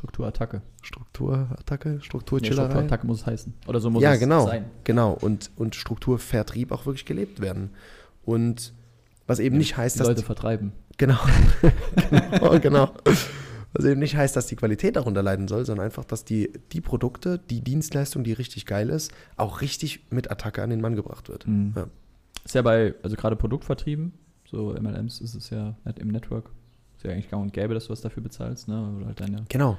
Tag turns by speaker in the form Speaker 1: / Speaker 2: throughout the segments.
Speaker 1: Strukturattacke.
Speaker 2: Strukturattacke,
Speaker 1: Nee,
Speaker 2: Strukturchillerei.
Speaker 1: Strukturattacke muss es heißen. Oder so muss
Speaker 2: ja,
Speaker 1: es
Speaker 2: genau,
Speaker 1: sein.
Speaker 2: genau. Und, und Strukturvertrieb auch wirklich gelebt werden. Und was eben nicht heißt,
Speaker 1: Die
Speaker 2: dass
Speaker 1: Leute
Speaker 2: die,
Speaker 1: vertreiben.
Speaker 2: genau, genau, genau. Was eben nicht heißt, dass die Qualität darunter leiden soll, sondern einfach, dass die, die Produkte, die Dienstleistung, die richtig geil ist, auch richtig mit Attacke an den Mann gebracht wird.
Speaker 1: Mhm.
Speaker 2: Ja.
Speaker 1: Ist ja bei, also gerade Produktvertrieben, so MLMs ist es ja nicht im Network. Ist ja eigentlich gang und gäbe, dass du was dafür bezahlst, ne? Oder halt deine.
Speaker 2: Genau.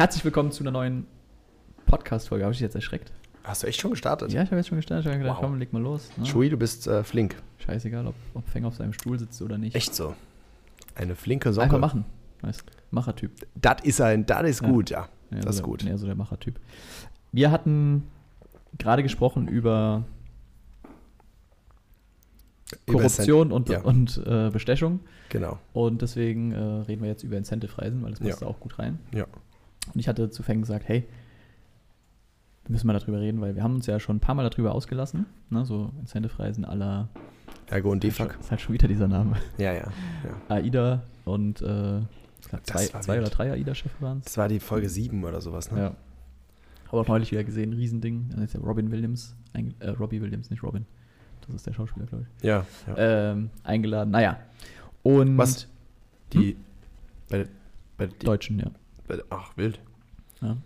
Speaker 1: Herzlich willkommen zu einer neuen Podcast-Folge. Habe ich dich jetzt erschreckt?
Speaker 2: Hast du echt schon gestartet?
Speaker 1: Ja, ich habe jetzt schon gestartet. Ich habe gedacht,
Speaker 2: Wow.
Speaker 1: komm, leg mal los. Ne?
Speaker 2: Schui, du bist äh, flink.
Speaker 1: Scheißegal, ob, ob Fänger auf seinem Stuhl sitzt oder nicht.
Speaker 2: Echt so. Eine flinke Socke.
Speaker 1: Einfach machen. Weißt, Machertyp.
Speaker 2: Das ist ein, das ist
Speaker 1: Ja.
Speaker 2: gut, ja.
Speaker 1: Ja,
Speaker 2: Das
Speaker 1: so
Speaker 2: ist gut.
Speaker 1: Ja, so der Machertyp. Wir hatten gerade gesprochen über
Speaker 2: Über
Speaker 1: Korruption und,
Speaker 2: ja.
Speaker 1: und äh, Bestechung.
Speaker 2: Genau.
Speaker 1: Und deswegen äh, reden wir jetzt über Incentive-Reisen, weil das passt
Speaker 2: Ja.
Speaker 1: da auch gut rein.
Speaker 2: Ja.
Speaker 1: Und ich hatte zu Feng gesagt, hey, wir müssen mal darüber reden, weil wir haben uns ja schon ein paar Mal darüber ausgelassen. Ne, so Incentive-Reisen aller
Speaker 2: Ergo und Defak.
Speaker 1: ist halt schon wieder dieser Name.
Speaker 2: Ja, ja. ja.
Speaker 1: AIDA und äh, zwei, zwei oder drei AIDA-Schiffe waren es.
Speaker 2: Das war die Folge 7 oder sowas, ne?
Speaker 1: Ja. Habe auch neulich wieder gesehen, Riesending. Dann ist ja Robin Williams, äh, Robbie Williams, nicht Robin. Das ist der Schauspieler, glaube ich.
Speaker 2: Ja. ja.
Speaker 1: Ähm, eingeladen. Naja. Und
Speaker 2: Was? Die. Bei, bei, die,
Speaker 1: Deutschen, ja.
Speaker 2: Ach, wild.
Speaker 1: ja.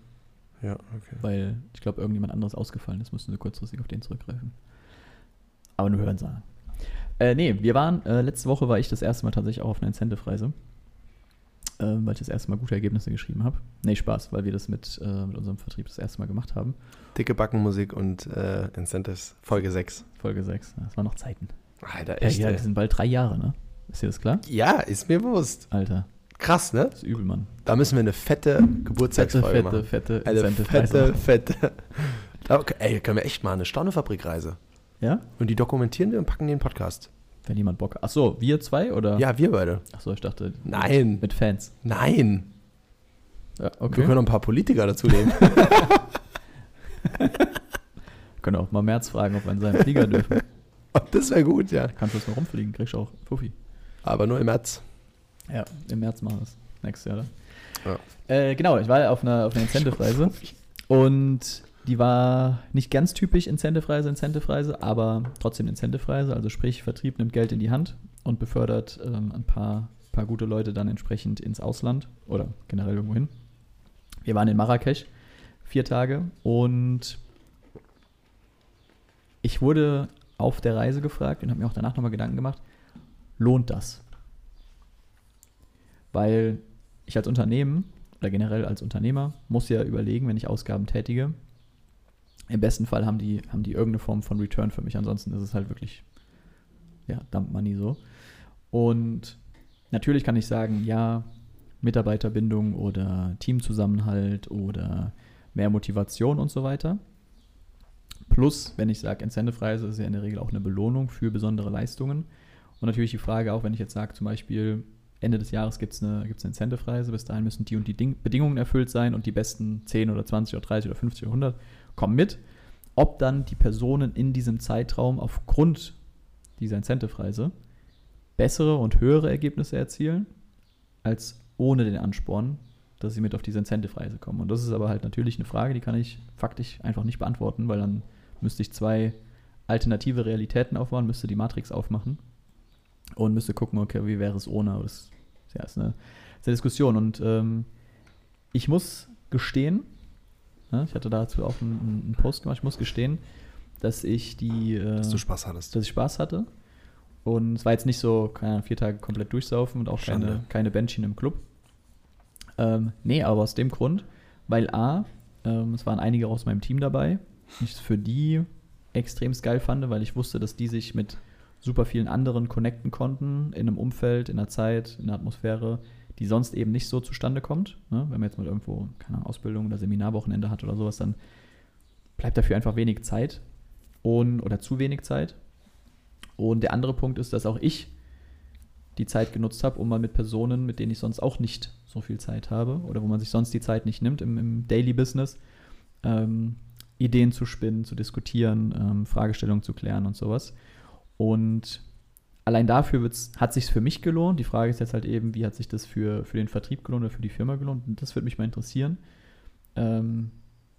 Speaker 2: Ja, okay.
Speaker 1: Weil ich glaube, irgendjemand anderes ausgefallen ist, mussten sie kurzfristig auf den zurückgreifen. Aber nur hören sagen. Äh, nee, wir waren, äh, letzte Woche war ich das erste Mal tatsächlich auch auf einer Incentive-Reise. Ähm, weil ich das erste Mal gute Ergebnisse geschrieben habe. Nee, Spaß, weil wir das mit, äh, mit unserem Vertrieb das erste Mal gemacht haben.
Speaker 2: Dicke Backenmusik und äh, Incentives, Folge 6.
Speaker 1: Folge 6. Das waren noch Zeiten.
Speaker 2: Alter,
Speaker 1: Ja,
Speaker 2: echt.
Speaker 1: ja,
Speaker 2: ey.
Speaker 1: das sind bald drei Jahre, ne? Ist dir das klar?
Speaker 2: ja, ist mir bewusst.
Speaker 1: Alter,
Speaker 2: Krass, ne?
Speaker 1: das ist übel, Mann.
Speaker 2: Da müssen wir eine fette
Speaker 1: Fette,
Speaker 2: Geburtstagsfolge
Speaker 1: fette,
Speaker 2: machen.
Speaker 1: fette
Speaker 2: Eine fette,
Speaker 1: machen.
Speaker 2: fette. Da, okay, ey, können wir echt mal eine Staunefabrikreise.
Speaker 1: Ja?
Speaker 2: Und die dokumentieren wir und packen den Podcast.
Speaker 1: Wenn jemand Bock hat. Ach so, wir zwei oder?
Speaker 2: Ja, wir beide.
Speaker 1: Ach so, ich dachte.
Speaker 2: Nein.
Speaker 1: Mit Fans.
Speaker 2: Nein.
Speaker 1: Ja,
Speaker 2: Wir können noch ein paar Politiker dazu nehmen.
Speaker 1: Können auch mal März fragen, ob wir in seinen Flieger dürfen.
Speaker 2: das wäre gut, ja.
Speaker 1: Kannst du jetzt mal rumfliegen, kriegst du auch Fuffi.
Speaker 2: Aber nur im März.
Speaker 1: Ja, im März machen wir es. Nächstes Jahr dann.
Speaker 2: Ja.
Speaker 1: Äh, genau, ich war auf einer, auf einer Incentive-Reise. Und die war nicht ganz typisch Incentive-Reise, Incentive-Reise, aber trotzdem Incentive-Reise. Also sprich, Vertrieb nimmt Geld in die Hand und befördert ähm, ein paar, paar gute Leute dann entsprechend ins Ausland oder generell irgendwo hin. Wir waren in Marrakesch vier Tage und ich wurde auf der Reise gefragt und habe mir auch danach nochmal Gedanken gemacht, lohnt das? Weil ich als Unternehmen oder generell als Unternehmer muss ja überlegen, wenn ich Ausgaben tätige, im besten Fall haben die, haben die irgendeine Form von Return für mich. Ansonsten ist es halt wirklich, ja, Dump Money so. Und natürlich kann ich sagen, ja, Mitarbeiterbindung oder Teamzusammenhalt oder mehr Motivation und so weiter. Plus, wenn ich sage, Incentive-Reise ist ja in der Regel auch eine Belohnung für besondere Leistungen. Und natürlich die Frage auch, wenn ich jetzt sage, zum Beispiel, Ende des Jahres gibt es eine, gibt's eine Incentive-Reise, bis dahin müssen die und die Ding Bedingungen erfüllt sein und die besten 10 oder 20 oder 30 oder 50 oder 100 kommen mit. Ob dann die Personen in diesem Zeitraum aufgrund dieser Incentive-Reise bessere und höhere Ergebnisse erzielen, als ohne den Ansporn, dass sie mit auf diese Incentive-Reise kommen. Und das ist aber halt natürlich eine Frage, die kann ich faktisch einfach nicht beantworten, weil dann müsste ich zwei alternative Realitäten aufbauen, müsste die Matrix aufmachen und müsste gucken, okay, wie wäre es ohne. Aber das ja, ist, eine, ist eine Diskussion. Und ähm, ich muss gestehen, Ne? Ich hatte dazu auch einen, einen Post gemacht. Ich muss gestehen, dass ich die. Äh,
Speaker 2: Dass du Spaß hattest.
Speaker 1: dass ich Spaß hatte. Und es war jetzt nicht so, keine Ahnung, vier Tage komplett durchsaufen und auch keine,
Speaker 2: Schande.
Speaker 1: keine Bändchen im Club. Ähm, nee, aber aus dem Grund, weil A, ähm, es waren einige aus meinem Team dabei, ich es für die extrem geil fand, weil ich wusste, dass die sich mit super vielen anderen connecten konnten, in einem Umfeld, in einer Zeit, in einer Atmosphäre, die sonst eben nicht so zustande kommt. Ne? Wenn man jetzt mal irgendwo, keine Ahnung, Ausbildung oder Seminarwochenende hat oder sowas, dann bleibt dafür einfach wenig Zeit und, oder zu wenig Zeit. Und der andere Punkt ist, dass auch ich die Zeit genutzt habe, um mal mit Personen, mit denen ich sonst auch nicht so viel Zeit habe oder wo man sich sonst die Zeit nicht nimmt im, im Daily Business, ähm, Ideen zu spinnen, zu diskutieren, ähm, Fragestellungen zu klären und sowas. Und allein dafür hat sich für mich gelohnt. Die Frage ist jetzt halt eben, wie hat sich das für, für den Vertrieb gelohnt oder für die Firma gelohnt? Und das würde mich mal interessieren. Ähm,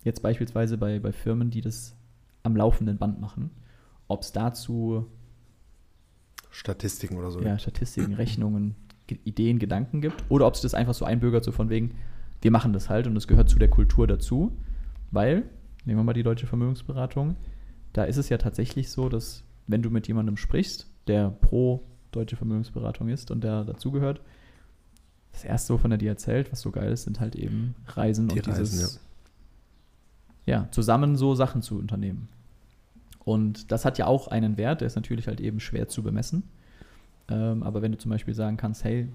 Speaker 1: jetzt beispielsweise bei, bei Firmen, die das am laufenden Band machen, ob es dazu
Speaker 2: Statistiken oder so.
Speaker 1: ja, Statistiken, Rechnungen, Ge- Ideen, Gedanken gibt oder ob es das einfach so einbürgert, so von wegen, wir machen das halt und es gehört zu der Kultur dazu, weil, nehmen wir mal die deutsche Vermögensberatung, da ist es ja tatsächlich so, dass wenn du mit jemandem sprichst, der pro deutsche Vermögensberatung ist und der dazugehört, das erste, wovon er dir erzählt, was so geil ist, sind halt eben Reisen
Speaker 2: Die
Speaker 1: und
Speaker 2: Reisen,
Speaker 1: dieses, ja, zusammen so Sachen zu unternehmen. Und das hat ja auch einen Wert, der ist natürlich halt eben schwer zu bemessen. Ähm, aber wenn du zum Beispiel sagen kannst, hey,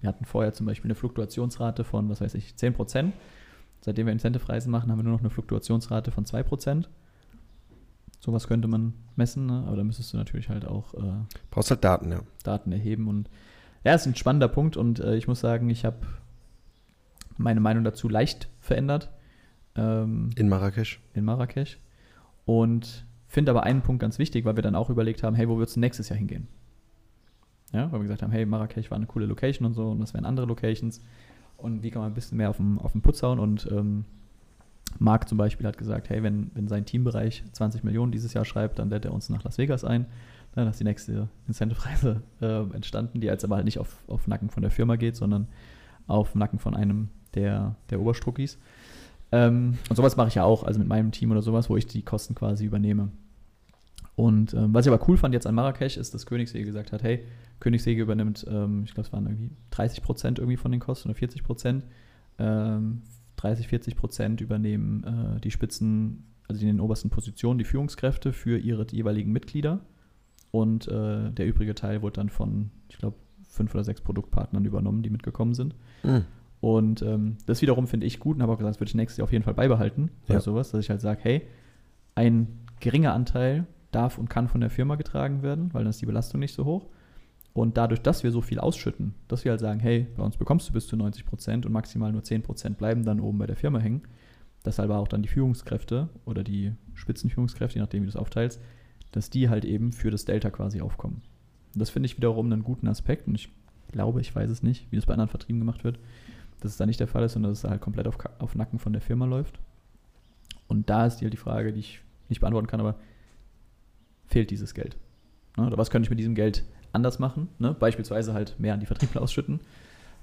Speaker 1: wir hatten vorher zum Beispiel eine Fluktuationsrate von, was weiß ich, 10%. Seitdem wir Incentive-Reisen machen, haben wir nur noch eine Fluktuationsrate von 2%. Sowas könnte man messen, ne? aber da müsstest du natürlich halt auch äh,
Speaker 2: Brauchst halt Daten, ja.
Speaker 1: Daten erheben. Und ja, ist ein spannender Punkt und äh, ich muss sagen, ich habe meine Meinung dazu leicht verändert ähm,
Speaker 2: In Marrakesch.
Speaker 1: in Marrakesch. Und finde aber einen Punkt ganz wichtig, weil wir dann auch überlegt haben, hey, wo wird es nächstes Jahr hingehen? Ja, weil wir gesagt haben, hey, Marrakesch war eine coole Location und so und das wären andere Locations. Und wie kann man ein bisschen mehr auf den, auf den Putz hauen? Und ähm, Marc zum Beispiel hat gesagt, hey, wenn, wenn sein Teambereich 20 Millionen dieses Jahr schreibt, dann lädt er uns nach Las Vegas ein. Dann ist die nächste Incentive-Reise äh, entstanden, die jetzt aber halt nicht auf, auf Nacken von der Firma geht, sondern auf Nacken von einem der, der Oberstruckis. Ähm, und sowas mache ich ja auch, also mit meinem Team oder sowas, wo ich die Kosten quasi übernehme. Und ähm, was ich aber cool fand jetzt an Marrakesch, ist, dass Königssee gesagt hat, hey, Königssee übernimmt, ähm, ich glaube, es waren irgendwie 30 Prozent irgendwie von den Kosten oder 40 Prozent. Ähm, 30, 40 Prozent übernehmen äh, die Spitzen, also in den obersten Positionen, die Führungskräfte für ihre jeweiligen Mitglieder. Und äh, der übrige Teil wurde dann von, ich glaube, fünf oder sechs Produktpartnern übernommen, die mitgekommen sind.
Speaker 2: Mhm.
Speaker 1: Und ähm, das wiederum finde ich gut und habe auch gesagt, das würde ich nächstes Jahr auf jeden Fall beibehalten. Oder
Speaker 2: Ja.
Speaker 1: sowas, dass ich halt sage, hey, ein geringer Anteil darf und kann von der Firma getragen werden, weil dann ist die Belastung nicht so hoch. Und dadurch, dass wir so viel ausschütten, dass wir halt sagen, hey, bei uns bekommst du bis zu 90 Prozent und maximal nur 10 Prozent bleiben dann oben bei der Firma hängen, dass halt auch dann die Führungskräfte oder die Spitzenführungskräfte, je nachdem, wie du es aufteilst, dass die halt eben für das Delta quasi aufkommen. Das finde ich wiederum einen guten Aspekt und ich glaube, ich weiß es nicht, wie das bei anderen Vertrieben gemacht wird, dass es da nicht der Fall ist, sondern dass es halt komplett auf, auf Nacken von der Firma läuft. Und da ist halt die Frage, die ich nicht beantworten kann, aber fehlt dieses Geld? Ne? Oder was könnte ich mit diesem Geld anders machen? Ne? Beispielsweise halt mehr an die Vertriebler ausschütten,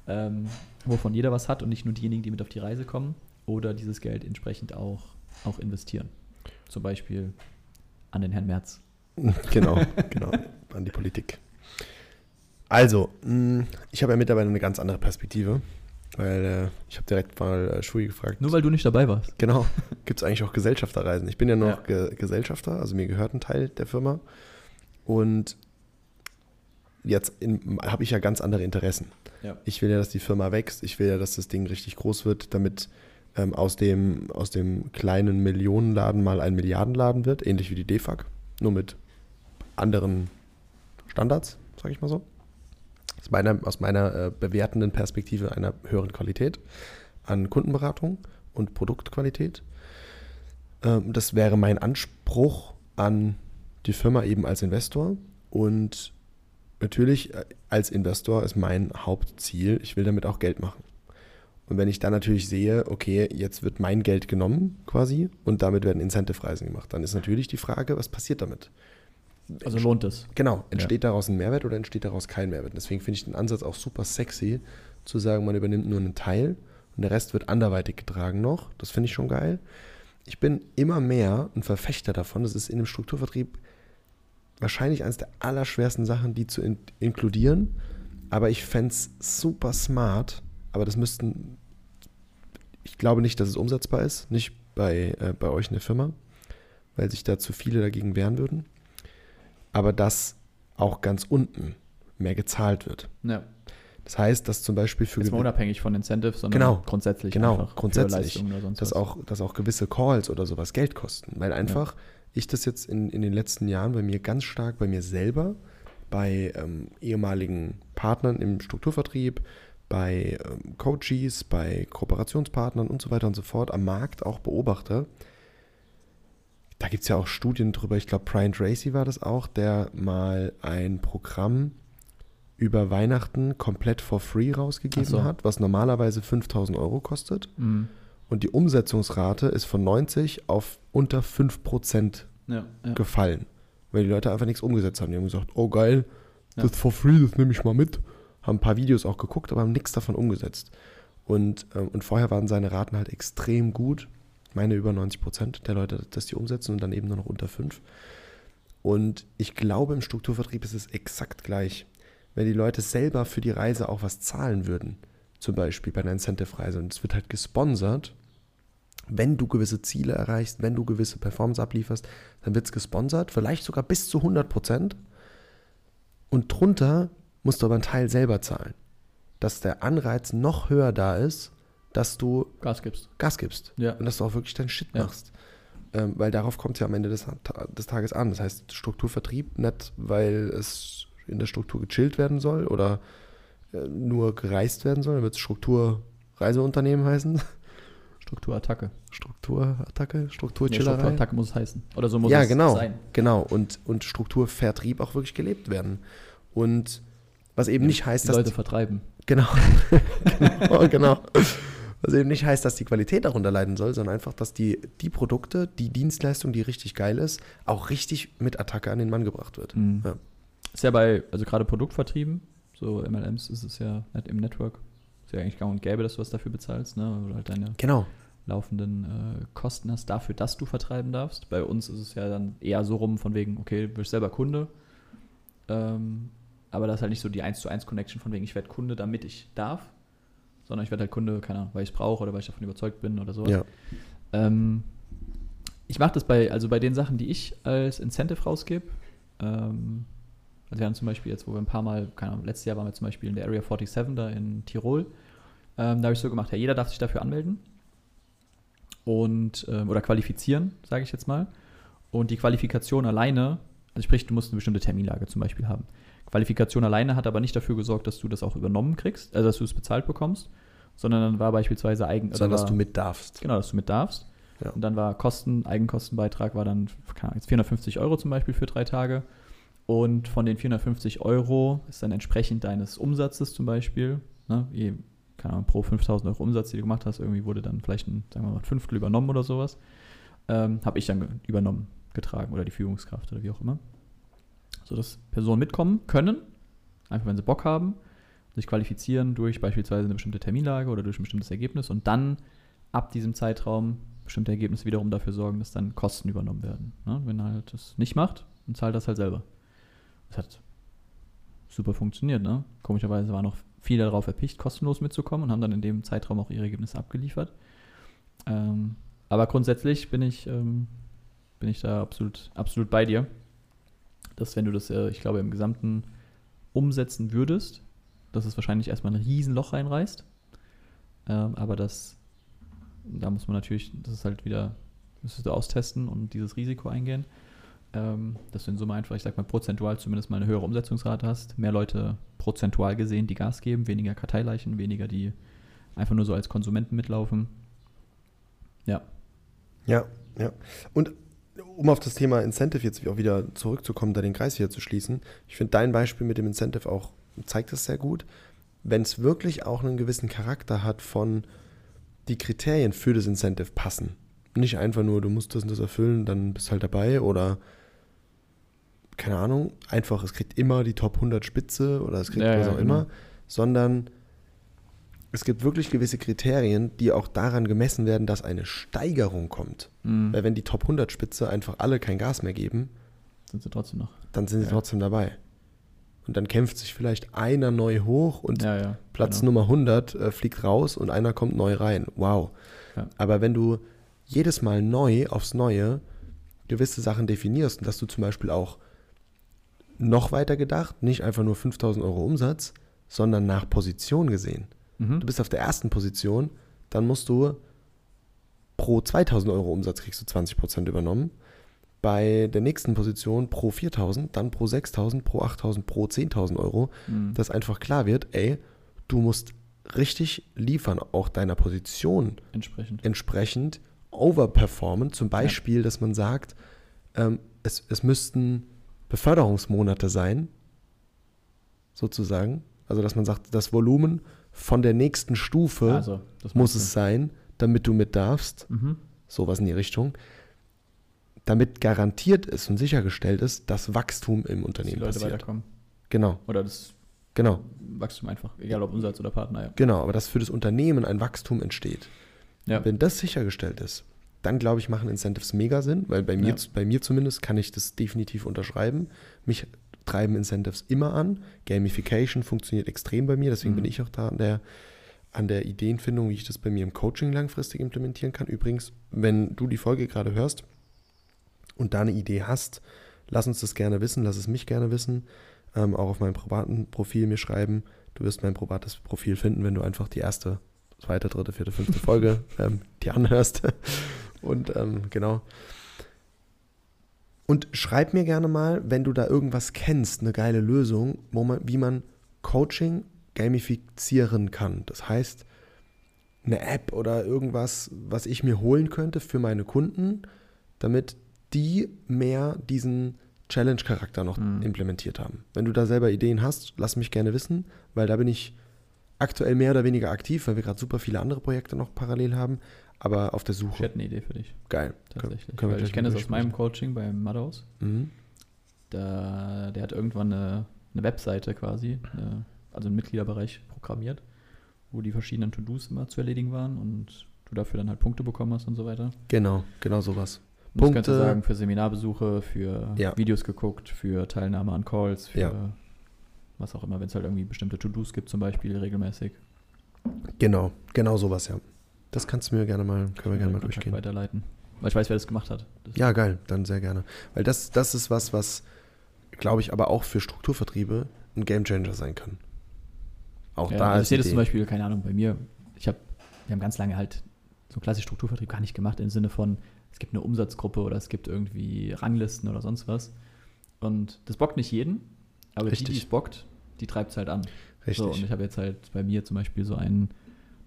Speaker 1: ähm, wovon jeder was hat und nicht nur diejenigen, die mit auf die Reise kommen. Oder dieses Geld entsprechend auch, auch investieren. Zum Beispiel an den Herrn Merz.
Speaker 2: Genau, genau. An die Politik. Also, mh, ich habe ja mittlerweile eine ganz andere Perspektive, weil äh, ich habe direkt mal äh, Schui gefragt.
Speaker 1: Nur weil du nicht dabei warst.
Speaker 2: Genau. Gibt es eigentlich auch Gesellschafterreisen? Ich bin ja noch
Speaker 1: Ja.
Speaker 2: Ge Gesellschafter, also mir gehört ein Teil der Firma. Und jetzt habe ich ja ganz andere Interessen.
Speaker 1: Ja.
Speaker 2: Ich will ja, dass die Firma wächst. Ich will ja, dass das Ding richtig groß wird, damit ähm, aus, dem, aus dem kleinen Millionenladen mal ein Milliardenladen wird, ähnlich wie die DEFAG, nur mit anderen Standards, sage ich mal so. Aus meiner, aus meiner äh, bewertenden Perspektive einer höheren Qualität an Kundenberatung und Produktqualität. Ähm, das wäre mein Anspruch an die Firma eben als Investor. Und natürlich äh, als Investor ist mein Hauptziel, ich will damit auch Geld machen. Und wenn ich dann natürlich sehe, okay, jetzt wird mein Geld genommen quasi und damit werden Incentive-Reisen gemacht, dann ist natürlich die Frage, was passiert damit?
Speaker 1: Also lohnt es.
Speaker 2: Genau, entsteht daraus ein Mehrwert oder entsteht daraus kein Mehrwert? Deswegen finde ich den Ansatz auch super sexy, zu sagen, man übernimmt nur einen Teil und der Rest wird anderweitig getragen noch. Das finde ich schon geil. Ich bin immer mehr ein Verfechter davon. Das ist in dem Strukturvertrieb wahrscheinlich eines der allerschwersten Sachen, die zu in inkludieren. Aber ich fände es super smart. Aber das müssten. Ich glaube nicht, dass es umsetzbar ist. Nicht bei, äh, bei euch in der Firma. Weil sich da zu viele dagegen wehren würden. Aber dass auch ganz unten mehr gezahlt wird.
Speaker 1: Ja.
Speaker 2: Das heißt, dass zum Beispiel für
Speaker 1: Jetzt mal unabhängig von Incentives, sondern
Speaker 2: Genau.
Speaker 1: grundsätzlich
Speaker 2: Genau, grundsätzlich, dass auch, dass auch gewisse Calls oder sowas Geld kosten. Weil einfach ich das jetzt in, in den letzten Jahren bei mir ganz stark, bei mir selber, bei ähm, ehemaligen Partnern im Strukturvertrieb, bei ähm, Coaches, bei Kooperationspartnern und so weiter und so fort am Markt auch beobachte. Da gibt es ja auch Studien drüber. Ich glaube, Brian Tracy war das auch, der mal ein Programm über Weihnachten komplett for free rausgegeben
Speaker 1: so.
Speaker 2: hat, was normalerweise 5000 Euro kostet.
Speaker 1: Mhm.
Speaker 2: Und die Umsetzungsrate ist von 90 auf unter 5%
Speaker 1: Ja, ja.
Speaker 2: gefallen. Weil die Leute einfach nichts umgesetzt haben. Die haben gesagt, oh geil, das for free, das nehme ich mal mit. Haben ein paar Videos auch geguckt, aber haben nichts davon umgesetzt. Und, ähm, und vorher waren seine Raten halt extrem gut. Ich meine über 90% der Leute, dass die umsetzen und dann eben nur noch unter 5. Und ich glaube, im Strukturvertrieb ist es exakt gleich. Wenn die Leute selber für die Reise auch was zahlen würden, zum Beispiel bei einer Incentive-Reise, und es wird halt gesponsert, wenn du gewisse Ziele erreichst, wenn du gewisse Performance ablieferst, dann wird es gesponsert, vielleicht sogar bis zu 100 Prozent. Und drunter musst du aber einen Teil selber zahlen. Dass der Anreiz noch höher da ist, dass du
Speaker 1: Gas gibst.
Speaker 2: Gas gibst
Speaker 1: Ja.
Speaker 2: und dass du auch wirklich deinen Shit
Speaker 1: Ja.
Speaker 2: machst. Ähm, weil darauf kommt es ja am Ende des, des Tages an. Das heißt, Strukturvertrieb nicht, weil es in der Struktur gechillt werden soll oder nur gereist werden soll, dann wird es Strukturreiseunternehmen heißen.
Speaker 1: Strukturattacke.
Speaker 2: Strukturattacke,
Speaker 1: Nee,
Speaker 2: Strukturchillerei.
Speaker 1: Strukturattacke muss es heißen. Oder so muss
Speaker 2: ja,
Speaker 1: es
Speaker 2: genau,
Speaker 1: sein.
Speaker 2: genau. Und, und Strukturvertrieb auch wirklich gelebt werden. Und was eben nicht heißt,
Speaker 1: Die
Speaker 2: dass
Speaker 1: Leute
Speaker 2: die,
Speaker 1: vertreiben.
Speaker 2: genau, genau, genau. Was eben nicht heißt, dass die Qualität darunter leiden soll, sondern einfach, dass die, die Produkte, die Dienstleistung, die richtig geil ist, auch richtig mit Attacke an den Mann gebracht wird.
Speaker 1: Mhm.
Speaker 2: Ja.
Speaker 1: Ist ja bei, also gerade Produktvertrieben, so MLMs ist es ja nicht im Network. Ist ja eigentlich gang und gäbe, dass du was dafür bezahlst, ne? Oder halt deine
Speaker 2: Genau.
Speaker 1: laufenden äh, Kosten hast dafür, dass du vertreiben darfst. Bei uns ist es ja dann eher so rum von wegen, okay, du bist selber Kunde. Ähm, aber das ist halt nicht so die 1 zu 1 Connection von wegen, ich werde Kunde, damit ich darf. Sondern ich werde halt Kunde, keine Ahnung, weil ich es brauche oder weil ich davon überzeugt bin oder so.
Speaker 2: Ja.
Speaker 1: Ähm, ich mache das bei, also bei den Sachen, die ich als Incentive rausgebe. Ähm, also wir haben zum Beispiel jetzt, wo wir ein paar Mal, keine Ahnung, letztes Jahr waren wir zum Beispiel in der Area 47 da in Tirol. Ähm, da habe ich so gemacht, ja, jeder darf sich dafür anmelden und ähm, oder qualifizieren, sage ich jetzt mal. Und die Qualifikation alleine, also sprich, du musst eine bestimmte Terminlage zum Beispiel haben. Qualifikation alleine hat aber nicht dafür gesorgt, dass du das auch übernommen kriegst, also dass du es bezahlt bekommst, sondern dann war beispielsweise Eigen,
Speaker 2: Sondern, dass
Speaker 1: war,
Speaker 2: du mit darfst.
Speaker 1: Genau, dass du mit darfst.
Speaker 2: Ja.
Speaker 1: Und dann war Kosten, Eigenkostenbeitrag war dann keine Ahnung, jetzt 450 Euro zum Beispiel für drei Tage. Und von den 450 Euro ist dann entsprechend deines Umsatzes zum Beispiel, ne, je, keine Ahnung, pro 5000 Euro Umsatz, die du gemacht hast, irgendwie wurde dann vielleicht ein, sagen wir mal, ein Fünftel übernommen oder sowas. Ähm, Habe ich dann übernommen, getragen oder die Führungskraft oder wie auch immer. So dass Personen mitkommen können, einfach wenn sie Bock haben, sich qualifizieren durch beispielsweise eine bestimmte Terminlage oder durch ein bestimmtes Ergebnis und dann ab diesem Zeitraum bestimmte Ergebnisse wiederum dafür sorgen, dass dann Kosten übernommen werden. Ne? Wenn er halt das nicht macht, dann zahlt das halt selber. Das hat super funktioniert. Ne? Komischerweise waren noch viele darauf erpicht, kostenlos mitzukommen und haben dann in dem Zeitraum auch ihre Ergebnisse abgeliefert. Ähm, aber grundsätzlich bin ich, ähm, bin ich da absolut, absolut bei dir, dass wenn du das, äh, ich glaube, im Gesamten umsetzen würdest, dass es wahrscheinlich erstmal ein Riesenloch reinreißt. Ähm, aber das, da muss man natürlich, das ist halt wieder, müsstest du austesten und dieses Risiko eingehen. Ähm, dass du in Summe einfach, ich sag mal, prozentual zumindest mal eine höhere Umsetzungsrate hast. Mehr Leute prozentual gesehen, die Gas geben, weniger Karteileichen, weniger die einfach nur so als Konsumenten mitlaufen. Ja.
Speaker 2: Ja, ja. Und um auf das Thema Incentive jetzt auch wieder zurückzukommen, da den Kreis wieder zu schließen, ich finde dein Beispiel mit dem Incentive auch zeigt das sehr gut. Wenn es wirklich auch einen gewissen Charakter hat von die Kriterien für das Incentive passen. Nicht einfach nur, du musst das und das erfüllen, dann bist halt dabei oder keine Ahnung, einfach, es kriegt immer die Top 100 Spitze oder es kriegt
Speaker 1: Ja,
Speaker 2: was
Speaker 1: ja,
Speaker 2: auch
Speaker 1: genau.
Speaker 2: immer, sondern es gibt wirklich gewisse Kriterien, die auch daran gemessen werden, dass eine Steigerung kommt.
Speaker 1: Mhm.
Speaker 2: Weil wenn die Top 100 Spitze einfach alle kein Gas mehr geben,
Speaker 1: Sind sie trotzdem noch.
Speaker 2: dann sind sie
Speaker 1: Ja.
Speaker 2: trotzdem dabei. Und dann kämpft sich vielleicht einer neu hoch und
Speaker 1: Ja, ja.
Speaker 2: Platz
Speaker 1: genau.
Speaker 2: Nummer 100 äh, fliegt raus und einer kommt neu rein. Wow.
Speaker 1: Ja.
Speaker 2: Aber wenn du jedes Mal neu aufs Neue gewisse Sachen definierst und dass du zum Beispiel auch noch weiter gedacht, nicht einfach nur 5000 Euro Umsatz, sondern nach Position gesehen.
Speaker 1: Mhm.
Speaker 2: Du bist auf der ersten Position, dann musst du pro 2000 Euro Umsatz kriegst du 20% übernommen. Bei der nächsten Position pro 4000, dann pro 6000, pro 8000, pro 10.000 Euro
Speaker 1: Mhm.
Speaker 2: dass einfach klar wird, ey, du musst richtig liefern, auch deiner Position
Speaker 1: Entsprechend.
Speaker 2: entsprechend overperformen. Zum Beispiel, dass man sagt, ähm, es, es müssten Beförderungsmonate sein, sozusagen. Also, dass man sagt, das Volumen von der nächsten Stufe
Speaker 1: Also,
Speaker 2: muss es sein, damit du mit darfst.
Speaker 1: Mhm.
Speaker 2: Sowas in die Richtung. Damit garantiert ist und sichergestellt ist, dass Wachstum im
Speaker 1: Dass die
Speaker 2: Unternehmen
Speaker 1: Leute
Speaker 2: passiert.
Speaker 1: weiterkommen.
Speaker 2: Genau,
Speaker 1: Oder das
Speaker 2: genau.
Speaker 1: Wachstum einfach, egal ob Umsatz oder Partner, ja.
Speaker 2: Genau, aber dass für das Unternehmen ein Wachstum entsteht.
Speaker 1: Ja.
Speaker 2: Wenn das sichergestellt ist, dann glaube ich, machen Incentives mega Sinn, weil bei mir,
Speaker 1: Ja.
Speaker 2: bei mir zumindest kann ich das definitiv unterschreiben. Mich treiben Incentives immer an. Gamification funktioniert extrem bei mir, deswegen
Speaker 1: Mhm.
Speaker 2: bin ich auch da an der, an der Ideenfindung, wie ich das bei mir im Coaching langfristig implementieren kann. Übrigens, wenn du die Folge gerade hörst und da eine Idee hast, lass uns das gerne wissen, lass es mich gerne wissen. Ähm, auch auf meinem privaten Profil mir schreiben. Du wirst mein privates Profil finden, wenn du einfach die erste, zweite, dritte, vierte, fünfte Folge ähm, dir anhörst. Und ähm, genau. Und schreib mir gerne mal, wenn du da irgendwas kennst, eine geile Lösung, wo man, wie man Coaching gamifizieren kann. Das heißt, eine App oder irgendwas, was ich mir holen könnte für meine Kunden, damit die mehr diesen Challenge-Charakter noch
Speaker 1: Mhm.
Speaker 2: implementiert haben. Wenn du da selber Ideen hast, lass mich gerne wissen, weil da bin ich aktuell mehr oder weniger aktiv, weil wir gerade super viele andere Projekte noch parallel haben, aber auf der
Speaker 1: Ich
Speaker 2: Suche.
Speaker 1: hätte eine Idee für dich,
Speaker 2: Geil.
Speaker 1: tatsächlich.
Speaker 2: können gleich
Speaker 1: ich kenne das aus meinem. Coaching beim Madhouse.
Speaker 2: Mhm.
Speaker 1: Da, der hat irgendwann eine, eine Webseite quasi, eine, also einen Mitgliederbereich programmiert, wo die verschiedenen To-Dos immer zu erledigen waren und du dafür dann halt Punkte bekommen hast und so weiter.
Speaker 2: Genau, genau sowas.
Speaker 1: Und das
Speaker 2: Punkte.
Speaker 1: du sagen, für Seminarbesuche, für
Speaker 2: Ja.
Speaker 1: Videos geguckt, für Teilnahme an Calls, für
Speaker 2: Ja.
Speaker 1: was auch immer, wenn es halt irgendwie bestimmte To-Dos gibt, zum Beispiel regelmäßig.
Speaker 2: Genau, genau sowas, ja. Das kannst du mir gerne mal, können wir gerne mal durchgehen.
Speaker 1: weiterleiten. Weil ich weiß, wer das gemacht hat. Das
Speaker 2: Ja, geil, dann sehr gerne. Weil das, das ist was, was, glaube ich, aber auch für Strukturvertriebe ein Gamechanger sein kann. Auch
Speaker 1: Ja,
Speaker 2: da
Speaker 1: also ich
Speaker 2: ist
Speaker 1: sehe das
Speaker 2: die-
Speaker 1: zum Beispiel, keine Ahnung, bei mir, ich habe, wir haben ganz lange halt so klassisch Strukturvertrieb gar nicht gemacht im Sinne von, es gibt eine Umsatzgruppe oder es gibt irgendwie Ranglisten oder sonst was. Und das bockt nicht jeden, aber die,
Speaker 2: Richtig.
Speaker 1: die es bockt, die treibt es halt an.
Speaker 2: Richtig.
Speaker 1: So, und ich habe jetzt halt bei mir zum Beispiel so ein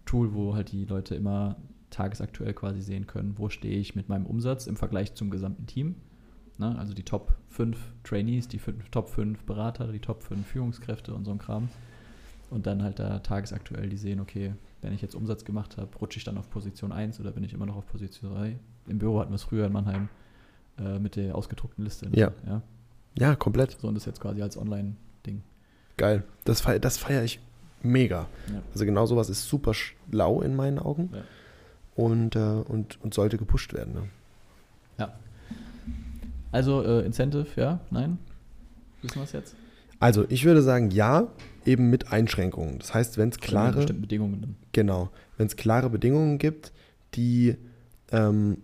Speaker 1: Tool, wo halt die Leute immer tagesaktuell quasi sehen können, wo stehe ich mit meinem Umsatz im Vergleich zum gesamten Team. Ne? Also die Top 5 Trainees, die fünf, Top 5 Berater, die Top 5 Führungskräfte und so ein Kram. Und dann halt da tagesaktuell die sehen, okay, wenn ich jetzt Umsatz gemacht habe, rutsche ich dann auf Position 1 oder bin ich immer noch auf Position 3. Im Büro hatten wir es früher in Mannheim äh, mit der ausgedruckten Liste.
Speaker 2: Ja.
Speaker 1: ja.
Speaker 2: ja, komplett.
Speaker 1: So und das jetzt quasi als Online-Ding.
Speaker 2: Geil. Das, feier- das feiere ich mega.
Speaker 1: Ja.
Speaker 2: Also genau sowas ist super schlau in meinen Augen
Speaker 1: Ja.
Speaker 2: und, äh, und, und sollte gepusht werden. Ne?
Speaker 1: Also äh, Incentive, ja, nein? Wissen wir es jetzt?
Speaker 2: Also ich würde sagen, ja, eben mit Einschränkungen. Das heißt, wenn es
Speaker 1: mit
Speaker 2: klare,
Speaker 1: Bedingungen dann.
Speaker 2: genau, wenn es klare Bedingungen gibt, die, ähm,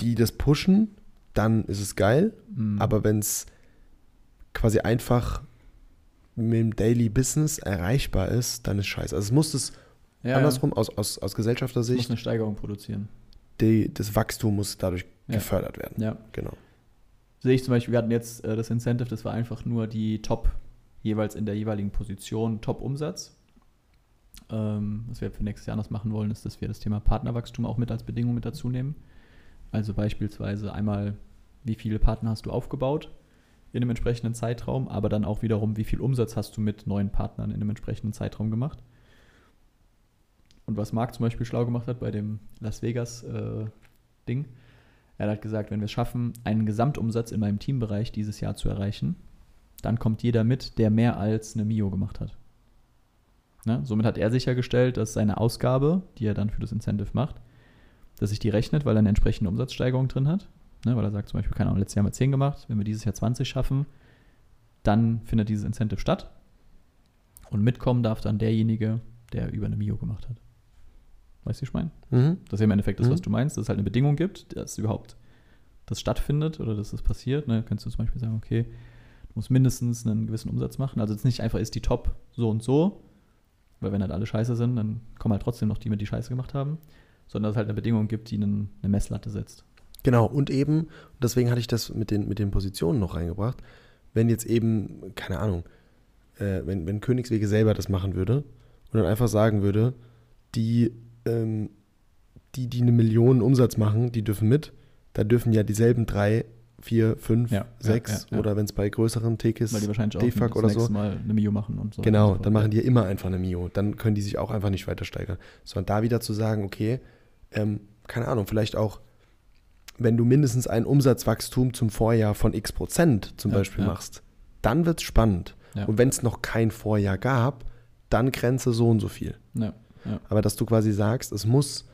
Speaker 2: die das pushen, dann ist es geil.
Speaker 1: Mhm.
Speaker 2: Aber wenn es quasi einfach mit dem Daily Business erreichbar ist, dann ist scheiße. Also es muss es
Speaker 1: ja,
Speaker 2: andersrum aus, aus, aus
Speaker 1: Ja. Muss
Speaker 2: Gesellschaftersicht,
Speaker 1: eine Steigerung produzieren.
Speaker 2: die, das Wachstum muss dadurch
Speaker 1: Ja.
Speaker 2: gefördert werden.
Speaker 1: Ja.
Speaker 2: Genau.
Speaker 1: Sehe ich zum Beispiel, wir hatten jetzt äh, das Incentive, das war einfach nur die Top, jeweils in der jeweiligen Position, Top-Umsatz. Ähm, was wir für nächstes Jahr anders machen wollen, ist, dass wir das Thema Partnerwachstum auch mit als Bedingung mit dazu nehmen. Also beispielsweise einmal, wie viele Partner hast du aufgebaut in einem entsprechenden Zeitraum, aber dann auch wiederum, wie viel Umsatz hast du mit neuen Partnern in einem entsprechenden Zeitraum gemacht. Und was Marc zum Beispiel schlau gemacht hat bei dem Las Vegas-Ding, er hat gesagt, wenn wir es schaffen, einen Gesamtumsatz in meinem Teambereich dieses Jahr zu erreichen, dann kommt jeder mit, der mehr als eine Mio gemacht hat. Ne? Somit hat er sichergestellt, dass seine Ausgabe, die er dann für das Incentive macht, dass sich die rechnet, weil er eine entsprechende Umsatzsteigerung drin hat. Ne? Weil er sagt zum Beispiel, keine Ahnung, letztes Jahr haben wir 10 gemacht, wenn wir dieses Jahr 20 schaffen, dann findet dieses Incentive statt. Und mitkommen darf dann derjenige, der über eine Mio gemacht hat. Weißt du, wie ich meine?
Speaker 2: Mhm.
Speaker 1: Das ist im Endeffekt das,
Speaker 2: Mhm.
Speaker 1: was du meinst, dass es halt eine Bedingung gibt, dass überhaupt das stattfindet oder dass das passiert. Ne? Kannst du zum Beispiel sagen, okay, du musst mindestens einen gewissen Umsatz machen. Also es nicht einfach ist die Top so und so, weil wenn halt alle scheiße sind, dann kommen halt trotzdem noch die mit, die scheiße gemacht haben, sondern dass es halt eine Bedingung gibt, die einen, eine Messlatte setzt.
Speaker 2: Genau, und eben, und deswegen hatte ich das mit den, mit den Positionen noch reingebracht, wenn jetzt eben, keine Ahnung, äh, wenn, wenn Königswege selber das machen würde und dann einfach sagen würde, die, ähm, die, die eine Million Umsatz machen, die dürfen mit, da dürfen ja dieselben drei, vier, fünf,
Speaker 1: Ja,
Speaker 2: sechs
Speaker 1: ja, ja.
Speaker 2: oder wenn es bei größeren Tekis
Speaker 1: Weil die wahrscheinlich auch
Speaker 2: DFAG oder so.
Speaker 1: Mal eine Mio machen und so.
Speaker 2: Genau,
Speaker 1: und so
Speaker 2: dann machen die ja immer einfach eine Mio. Dann können die sich auch einfach nicht weiter steigern. Sondern da wieder zu sagen, okay, ähm, keine Ahnung, vielleicht auch, wenn du mindestens ein Umsatzwachstum zum Vorjahr von x Prozent zum
Speaker 1: Ja,
Speaker 2: Beispiel
Speaker 1: ja.
Speaker 2: machst, dann wird es spannend.
Speaker 1: Ja.
Speaker 2: Und wenn es noch kein Vorjahr gab, dann Grenze so und so viel. Aber dass du quasi sagst, es muss,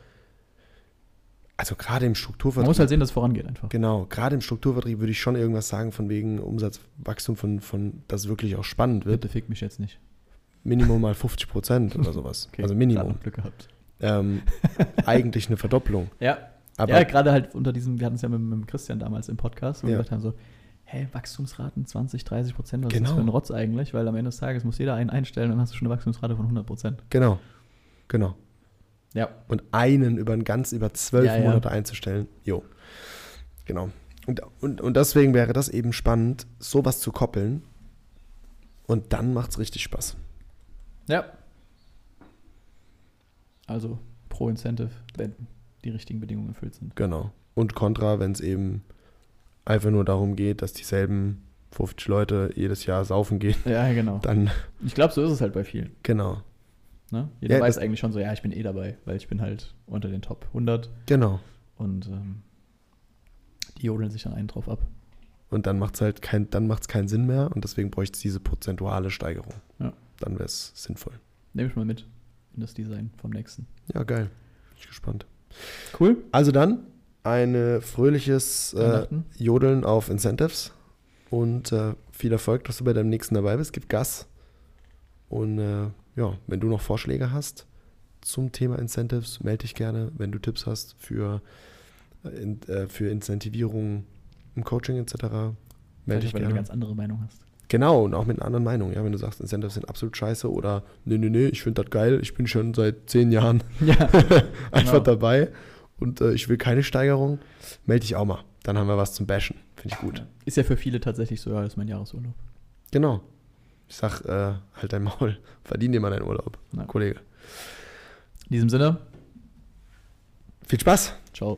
Speaker 2: also gerade im
Speaker 1: Man
Speaker 2: Strukturvertrieb,
Speaker 1: muss halt sehen, dass es vorangeht einfach.
Speaker 2: genau, gerade im Strukturvertrieb würde ich schon irgendwas sagen von wegen Umsatzwachstum, von, von dass es wirklich auch spannend wird.
Speaker 1: Bitte fick mich jetzt nicht.
Speaker 2: Minimum mal 50 Prozent oder sowas.
Speaker 1: Okay,
Speaker 2: also Minimum.
Speaker 1: Glück gehabt.
Speaker 2: Ähm, eigentlich eine Verdopplung.
Speaker 1: Ja,
Speaker 2: Aber
Speaker 1: ja, gerade halt unter diesem, wir hatten es ja mit, mit dem Christian damals im Podcast, wo
Speaker 2: Ja.
Speaker 1: wir gesagt haben so, hä, Wachstumsraten 20, 30 Prozent, was ist das
Speaker 2: Genau.
Speaker 1: für ein Rotz eigentlich? Weil am Ende des Tages muss jeder einen einstellen, dann hast du schon eine Wachstumsrate von 100 Prozent.
Speaker 2: genau, genau.
Speaker 1: Ja.
Speaker 2: Und einen über ein ganz über zwölf
Speaker 1: Ja, ja.
Speaker 2: Monate einzustellen, jo. Genau. Und, und, und deswegen wäre das eben spannend, sowas zu koppeln. Und dann macht es richtig Spaß.
Speaker 1: Ja. Also pro Incentive, wenn die richtigen Bedingungen erfüllt sind.
Speaker 2: Genau. Und Contra, wenn es eben einfach nur darum geht, dass dieselben 50 Leute jedes Jahr saufen gehen,
Speaker 1: Ja, genau.
Speaker 2: dann,
Speaker 1: Ich glaube, so ist es halt bei vielen.
Speaker 2: genau,
Speaker 1: Ne? Jeder
Speaker 2: Ja,
Speaker 1: weiß eigentlich schon so, ja, ich bin eh dabei, weil ich bin halt unter den Top 100
Speaker 2: genau.
Speaker 1: und ähm, die jodeln sich dann einen drauf ab.
Speaker 2: Und dann macht es halt kein, dann macht's keinen Sinn mehr und deswegen bräuchte es diese prozentuale Steigerung.
Speaker 1: Ja.
Speaker 2: Dann wäre es sinnvoll.
Speaker 1: Nehme ich mal mit in das Design vom nächsten.
Speaker 2: Ja, geil. Bin ich gespannt.
Speaker 1: Cool.
Speaker 2: Also dann ein fröhliches äh. Jodeln auf Incentives und äh, viel Erfolg, dass du bei deinem nächsten dabei bist. Gib Gas. Und äh, ja, wenn du noch Vorschläge hast zum Thema Incentives, melde dich gerne. Wenn du Tipps hast für, äh, in, äh, für Incentivierung im Coaching etc., melde dich
Speaker 1: wenn du eine
Speaker 2: gerne.
Speaker 1: ganz andere Meinung hast.
Speaker 2: Genau, und auch mit einer anderen Meinung. Ja, wenn du sagst, Incentives sind absolut scheiße oder nee, nee, nee, ich finde das geil, ich bin schon seit zehn Jahren
Speaker 1: Ja.
Speaker 2: einfach
Speaker 1: Genau.
Speaker 2: dabei und äh, ich will keine Steigerung, melde dich auch mal. Dann haben wir was zum Bashen. Finde ich gut.
Speaker 1: Ist ja für viele tatsächlich so, ja, das ist mein Jahresurlaub.
Speaker 2: Genau. Ich sag, äh, halt dein Maul. Verdien dir mal deinen Urlaub,
Speaker 1: Ja.
Speaker 2: Kollege.
Speaker 1: In diesem Sinne,
Speaker 2: Viel Spaß.
Speaker 1: ciao.